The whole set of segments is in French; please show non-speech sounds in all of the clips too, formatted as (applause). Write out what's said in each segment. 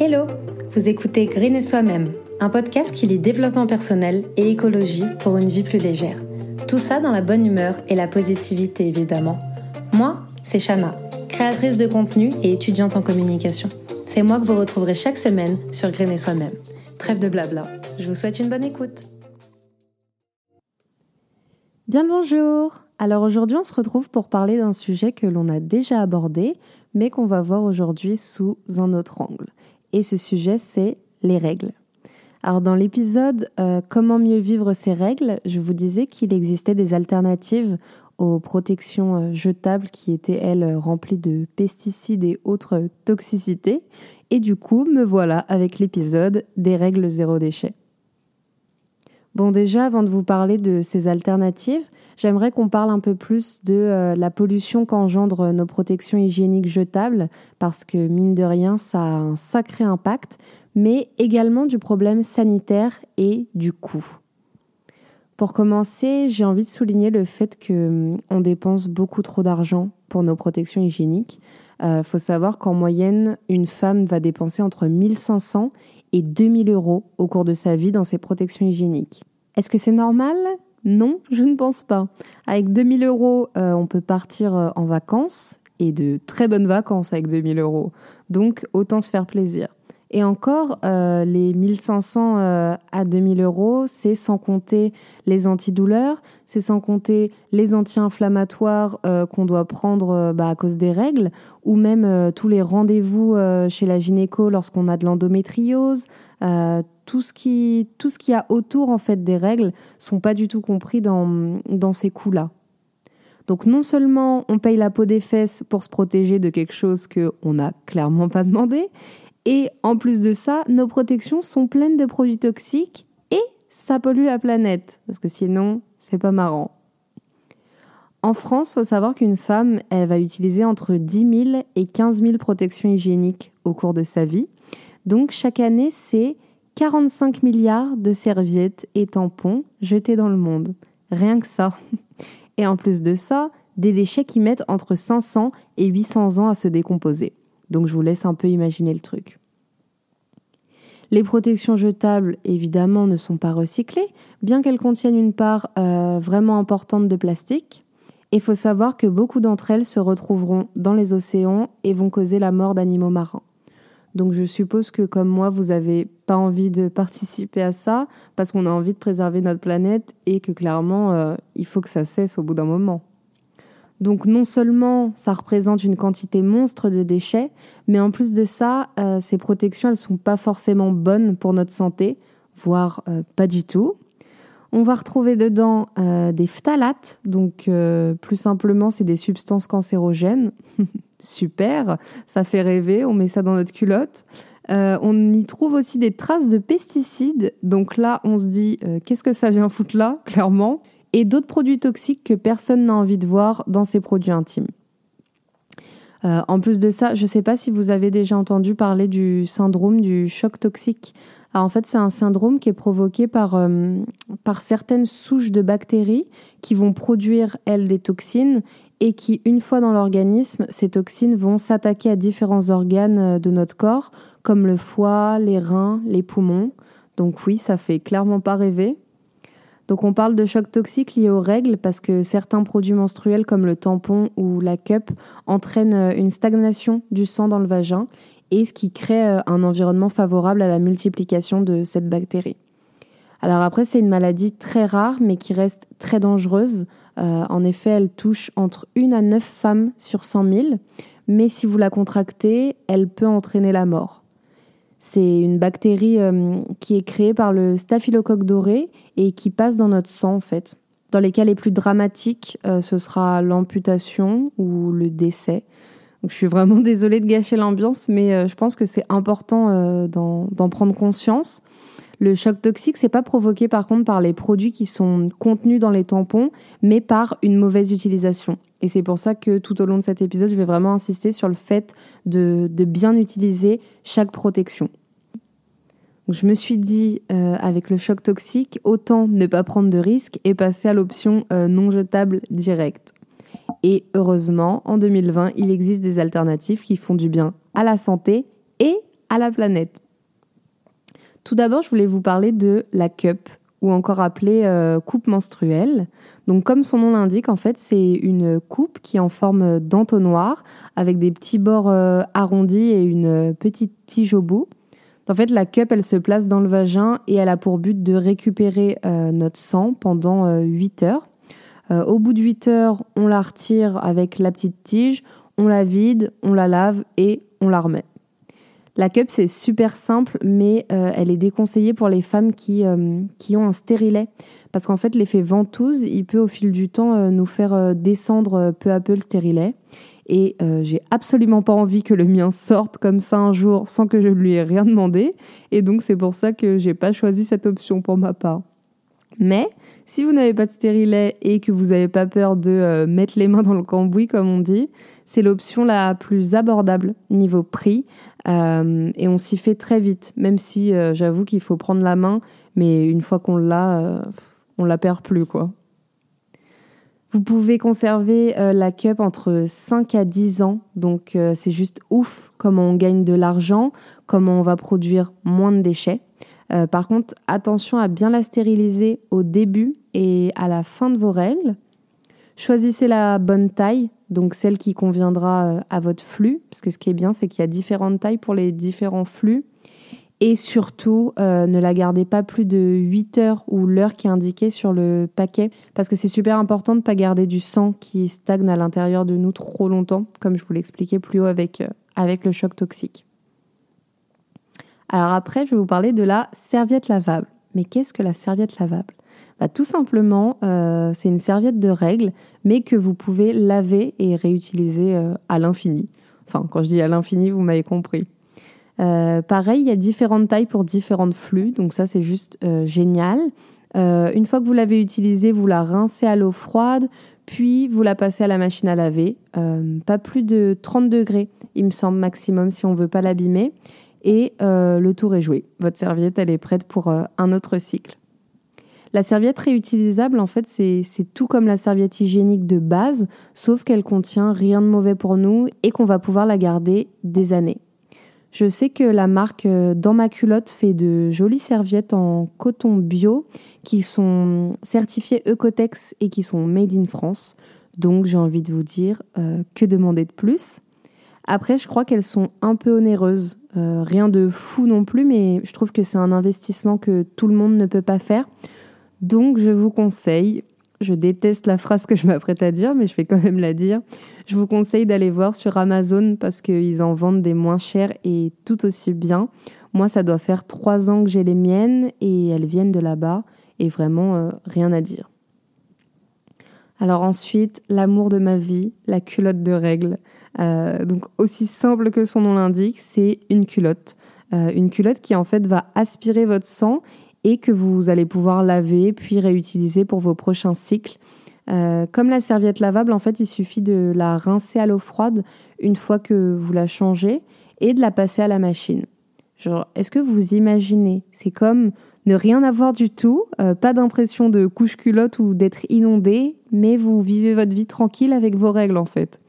Hello Vous écoutez Green et Soi-même, un podcast qui lit développement personnel et écologie pour une vie plus légère. Tout ça dans la bonne humeur et la positivité évidemment. Moi, c'est Shana, créatrice de contenu et étudiante en communication. C'est moi que vous retrouverez chaque semaine sur Green et Soi-même. Trêve de blabla, je vous souhaite une bonne écoute. Bien le bonjour Alors aujourd'hui on se retrouve pour parler d'un sujet que l'on a déjà abordé, mais qu'on va voir aujourd'hui sous un autre angle et ce sujet c'est les règles. Alors dans l'épisode euh, Comment mieux vivre ces règles, je vous disais qu'il existait des alternatives aux protections euh, jetables qui étaient elles remplies de pesticides et autres toxicités. Et du coup, me voilà avec l'épisode des règles zéro déchet. Bon, déjà, avant de vous parler de ces alternatives, j'aimerais qu'on parle un peu plus de euh, la pollution qu'engendrent nos protections hygiéniques jetables, parce que mine de rien, ça a un sacré impact, mais également du problème sanitaire et du coût. Pour commencer, j'ai envie de souligner le fait qu'on hum, dépense beaucoup trop d'argent pour nos protections hygiéniques. Il euh, faut savoir qu'en moyenne, une femme va dépenser entre 1500 et 2000 euros au cours de sa vie dans ses protections hygiéniques. Est-ce que c'est normal? Non, je ne pense pas. Avec 2000 euros, euh, on peut partir euh, en vacances et de très bonnes vacances avec 2000 euros. Donc, autant se faire plaisir. Et encore, euh, les 1500 à 2000 euros, c'est sans compter les antidouleurs, c'est sans compter les anti-inflammatoires qu'on doit prendre bah, à cause des règles, ou même tous les rendez-vous chez la gynéco lorsqu'on a de l'endométriose, tout ce qui tout ce qui a autour en fait des règles sont pas du tout compris dans, dans ces coûts-là. Donc non seulement on paye la peau des fesses pour se protéger de quelque chose que on n'a clairement pas demandé, et en plus de ça, nos protections sont pleines de produits toxiques et ça pollue la planète parce que sinon c'est pas marrant. En France, faut savoir qu'une femme, elle va utiliser entre 10 000 et 15 000 protections hygiéniques au cours de sa vie. Donc chaque année, c'est 45 milliards de serviettes et tampons jetés dans le monde. Rien que ça. Et en plus de ça, des déchets qui mettent entre 500 et 800 ans à se décomposer. Donc je vous laisse un peu imaginer le truc. Les protections jetables, évidemment, ne sont pas recyclées, bien qu'elles contiennent une part euh, vraiment importante de plastique. Il faut savoir que beaucoup d'entre elles se retrouveront dans les océans et vont causer la mort d'animaux marins. Donc je suppose que comme moi, vous n'avez pas envie de participer à ça parce qu'on a envie de préserver notre planète et que clairement, euh, il faut que ça cesse au bout d'un moment. Donc non seulement ça représente une quantité monstre de déchets, mais en plus de ça, euh, ces protections, elles sont pas forcément bonnes pour notre santé, voire euh, pas du tout. On va retrouver dedans euh, des phtalates, donc euh, plus simplement c'est des substances cancérogènes. (laughs) Super, ça fait rêver, on met ça dans notre culotte. Euh, on y trouve aussi des traces de pesticides, donc là on se dit qu'est-ce que ça vient foutre là, clairement, et d'autres produits toxiques que personne n'a envie de voir dans ses produits intimes. En plus de ça, je ne sais pas si vous avez déjà entendu parler du syndrome du choc toxique en fait, c'est un syndrome qui est provoqué par, euh, par certaines souches de bactéries qui vont produire, elles, des toxines et qui, une fois dans l'organisme, ces toxines vont s'attaquer à différents organes euh, de notre corps, comme le foie, les reins, les poumons. Donc oui, ça fait clairement pas rêver. Donc on parle de choc toxique lié aux règles parce que certains produits menstruels comme le tampon ou la cup entraînent euh, une stagnation du sang dans le vagin et ce qui crée euh, un environnement favorable à la multiplication de cette bactérie. Alors après, c'est une maladie très rare, mais qui reste très dangereuse. Euh, en effet, elle touche entre 1 à 9 femmes sur 100 000, mais si vous la contractez, elle peut entraîner la mort. C'est une bactérie euh, qui est créée par le staphylocoque doré et qui passe dans notre sang en fait. Dans les cas les plus dramatiques, ce sera l'amputation ou le décès je suis vraiment (laughs) désolée de gâcher l'ambiance, mais euh, je pense que c'est important euh, d'en prendre conscience. Le choc toxique, c'est pas provoqué par contre par les produits qui sont contenus dans les tampons, mais par une mauvaise utilisation. Et c'est pour ça que tout au long de cet épisode, je vais vraiment insister sur le fait de, bien utiliser chaque protection. je me suis dit, euh, avec le choc toxique, autant ne pas prendre de risques et passer à l'option non jetable directe. Et heureusement, en 2020, il existe des alternatives qui font du bien à la santé et à la planète. Tout d'abord, je voulais vous parler de la cup ou encore appelée euh, coupe menstruelle. Donc comme son nom l'indique, en fait, c'est une coupe qui est en forme d'entonnoir avec des petits bords euh, arrondis et une petite tige au bout. En fait, la cup, elle se place dans le vagin et elle a pour but de récupérer euh, notre sang pendant 8 heures. au bout de 8 heures, on la retire avec la petite tige, on la vide, on la lave et on la remet. La cup, c'est super simple, mais euh, elle est déconseillée pour les femmes qui, euh, qui ont un stérilet. Parce qu'en fait, l'effet ventouse, il peut au fil du temps euh, nous faire descendre peu à peu le stérilet. Et j'ai absolument pas envie que le mien sorte comme ça un jour sans que je lui ai rien demandé. Et donc, c'est pour ça que j'ai pas choisi cette option pour ma part. Mais si vous n'avez pas de stérilet et que vous n'avez pas peur de mettre les mains dans le cambouis, comme on dit, c'est l'option la plus abordable niveau prix euh, et on s'y fait très vite, même si euh, j'avoue qu'il faut prendre la main, mais une fois qu'on l'a, on la perd plus quoi. Vous pouvez conserver la cup entre 5 à 10 ans, donc c'est juste ouf comment on gagne de l'argent, comment on va produire moins de déchets. Euh, par contre, attention à bien la stériliser au début et à la fin de vos règles. Choisissez la bonne taille, donc celle qui conviendra euh, à votre flux, parce que ce qui est bien, c'est qu'il y a différentes tailles pour les différents flux. Et surtout, euh, ne la gardez pas plus de 8 heures ou l'heure qui est indiquée sur le paquet, parce que c'est super important de ne pas garder du sang qui stagne à l'intérieur de nous trop longtemps, comme je vous l'expliquais plus haut avec, avec le choc toxique. Alors après, je vais vous parler de la serviette lavable. Mais qu'est-ce que la serviette lavable? Bah, Tout simplement, euh, c'est une serviette de règle, mais que vous pouvez laver et réutiliser euh, à l'infini. Enfin, quand je dis à l'infini, vous m'avez compris. Euh, pareil, il y a différentes tailles pour différents flux, donc ça c'est juste génial. une fois que vous l'avez utilisée, vous la rincez à l'eau froide, puis vous la passez à la machine à laver. pas plus de 30 degrés, il me semble maximum si on veut pas l'abîmer et le tour est joué. Votre serviette, elle est prête pour un autre cycle. La serviette réutilisable, en fait, c'est tout comme la serviette hygiénique de base, sauf qu'elle contient rien de mauvais pour nous et qu'on va pouvoir la garder des années. Je sais que la marque euh, Dans ma culotte fait de jolies serviettes en coton bio qui sont certifiées Ecotex et qui sont made in France. Donc j'ai envie de vous dire que demander de plus? Après, je crois qu'elles sont un peu onéreuses. Euh, rien de fou non plus, mais je trouve que c'est un investissement que tout le monde ne peut pas faire. Donc, je vous conseille, je déteste la phrase que je m'apprête à dire, mais je vais quand même la dire. Je vous conseille d'aller voir sur Amazon parce qu'ils en vendent des moins chers et tout aussi bien. Moi, ça doit faire trois ans que j'ai les miennes et elles viennent de là-bas et vraiment euh, rien à dire. Alors ensuite, l'amour de ma vie, la culotte de règles. Euh, donc aussi simple que son nom l'indique, c'est une culotte. Euh, une culotte qui en fait va aspirer votre sang et que vous allez pouvoir laver puis réutiliser pour vos prochains cycles. Euh, comme la serviette lavable, en fait, il suffit de la rincer à l'eau froide une fois que vous la changez et de la passer à la machine. Genre, est-ce que vous imaginez? C'est comme ne rien avoir du tout, pas d'impression de couche culotte ou d'être inondé, mais vous vivez votre vie tranquille avec vos règles en fait.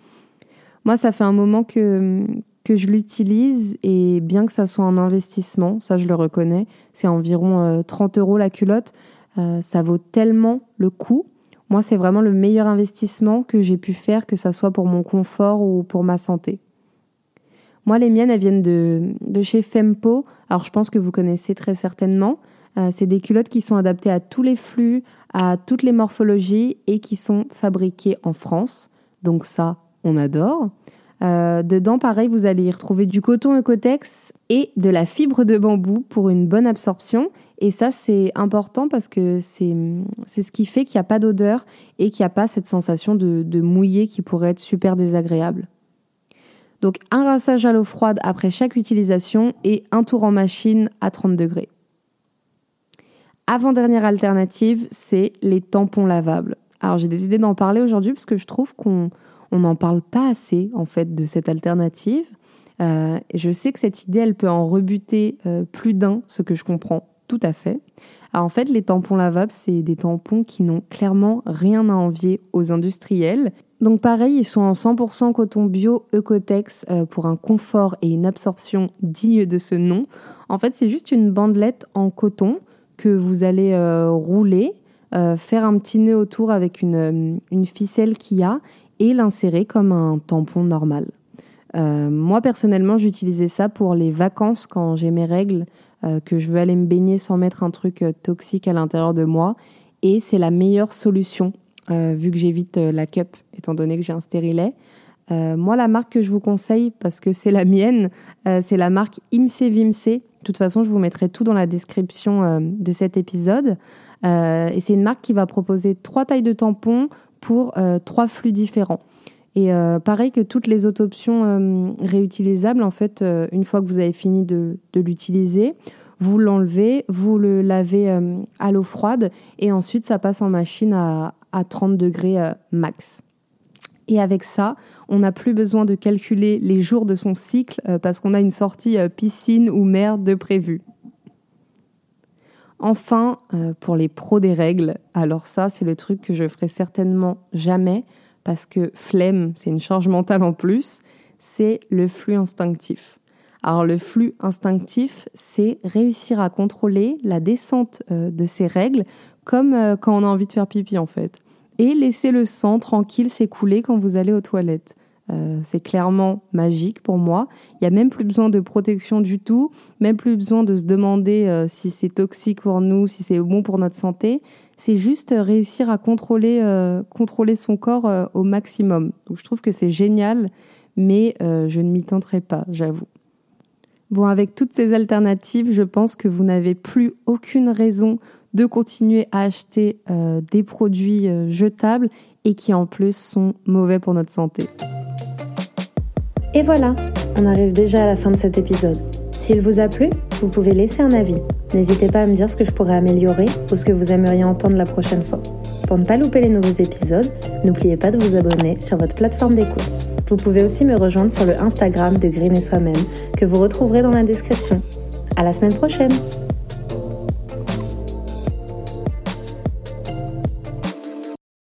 Moi, ça fait un moment que, que je l'utilise et bien que ça soit un investissement, ça je le reconnais, c'est environ 30 euh, euros la culotte, euh, ça vaut tellement le coup. Moi, c'est vraiment le meilleur investissement que j'ai pu faire, que ça soit pour mon confort ou pour ma santé. Moi, les miennes, elles viennent de, de chez Fempo. Alors, je pense que vous connaissez très certainement. Euh, c'est des culottes qui sont adaptées à tous les flux, à toutes les morphologies et qui sont fabriquées en France. Donc ça, on adore. Euh, dedans, pareil, vous allez y retrouver du coton Ecotex et de la fibre de bambou pour une bonne absorption. Et ça, c'est important parce que c'est ce qui fait qu'il n'y a pas d'odeur et qu'il n'y a pas cette sensation de, de mouiller qui pourrait être super désagréable. Donc un rinçage à l'eau froide après chaque utilisation et un tour en machine à 30 degrés. Avant-dernière alternative, c'est les tampons lavables. Alors j'ai décidé d'en parler aujourd'hui parce que je trouve qu'on on n'en parle pas assez en fait de cette alternative. Euh, je sais que cette idée, elle peut en rebuter euh, plus d'un, ce que je comprends tout à fait. Alors en fait, les tampons lavables, c'est des tampons qui n'ont clairement rien à envier aux industriels. Donc pareil, ils sont en 100% coton bio Ecotex euh, pour un confort et une absorption digne de ce nom. En fait, c'est juste une bandelette en coton que vous allez rouler, faire un petit nœud autour avec une, une ficelle qu'il y a et l'insérer comme un tampon normal. moi personnellement, j'utilisais ça pour les vacances quand j'ai mes règles euh, que je veux aller me baigner sans mettre un truc euh, toxique à l'intérieur de moi. Et c'est la meilleure solution, euh, vu que j'évite la cup, étant donné que j'ai un stérilet. moi, la marque que je vous conseille, parce que c'est la mienne, c'est la marque Imse Vimse. De toute façon, je vous mettrai tout dans la description de cet épisode. et c'est une marque qui va proposer trois tailles de tampons pour trois flux différents. Et euh, pareil que toutes les autres options euh, réutilisables, en fait, euh, une fois que vous avez fini de, l'utiliser, vous l'enlevez, vous le lavez à l'eau froide et ensuite ça passe en machine à, à 30 degrés max. Et avec ça, on n'a plus besoin de calculer les jours de son cycle parce qu'on a une sortie piscine ou mer de prévu. Enfin, pour les pros des règles, alors ça, c'est le truc que je ferai certainement jamais parce que flemme, c'est une charge mentale en plus, c'est le flux instinctif. Alors le flux instinctif, c'est réussir à contrôler la descente euh, de ces règles comme euh, quand on a envie de faire pipi en fait. Et laisser le sang tranquille s'écouler quand vous allez aux toilettes. Euh, c'est clairement magique pour moi. Il n'y a même plus besoin de protection du tout, même plus besoin de se demander euh, si c'est toxique pour nous, si c'est bon pour notre santé. C'est juste réussir à contrôler, euh, contrôler son corps au maximum. Donc je trouve que c'est génial, mais je ne m'y tenterai pas, j'avoue. Bon, avec toutes ces alternatives, je pense que vous n'avez plus aucune raison de continuer à acheter des produits jetables et qui en plus sont mauvais pour notre santé. Et voilà, on arrive déjà à la fin de cet épisode. S'il vous a plu, vous pouvez laisser un avis. N'hésitez pas à me dire ce que je pourrais améliorer ou ce que vous aimeriez entendre la prochaine fois. Pour ne pas louper les nouveaux épisodes, n'oubliez pas de vous abonner sur votre plateforme d'écoute. Vous pouvez aussi me rejoindre sur le Instagram de Green et Soi-même que vous retrouverez dans la description. À la semaine prochaine!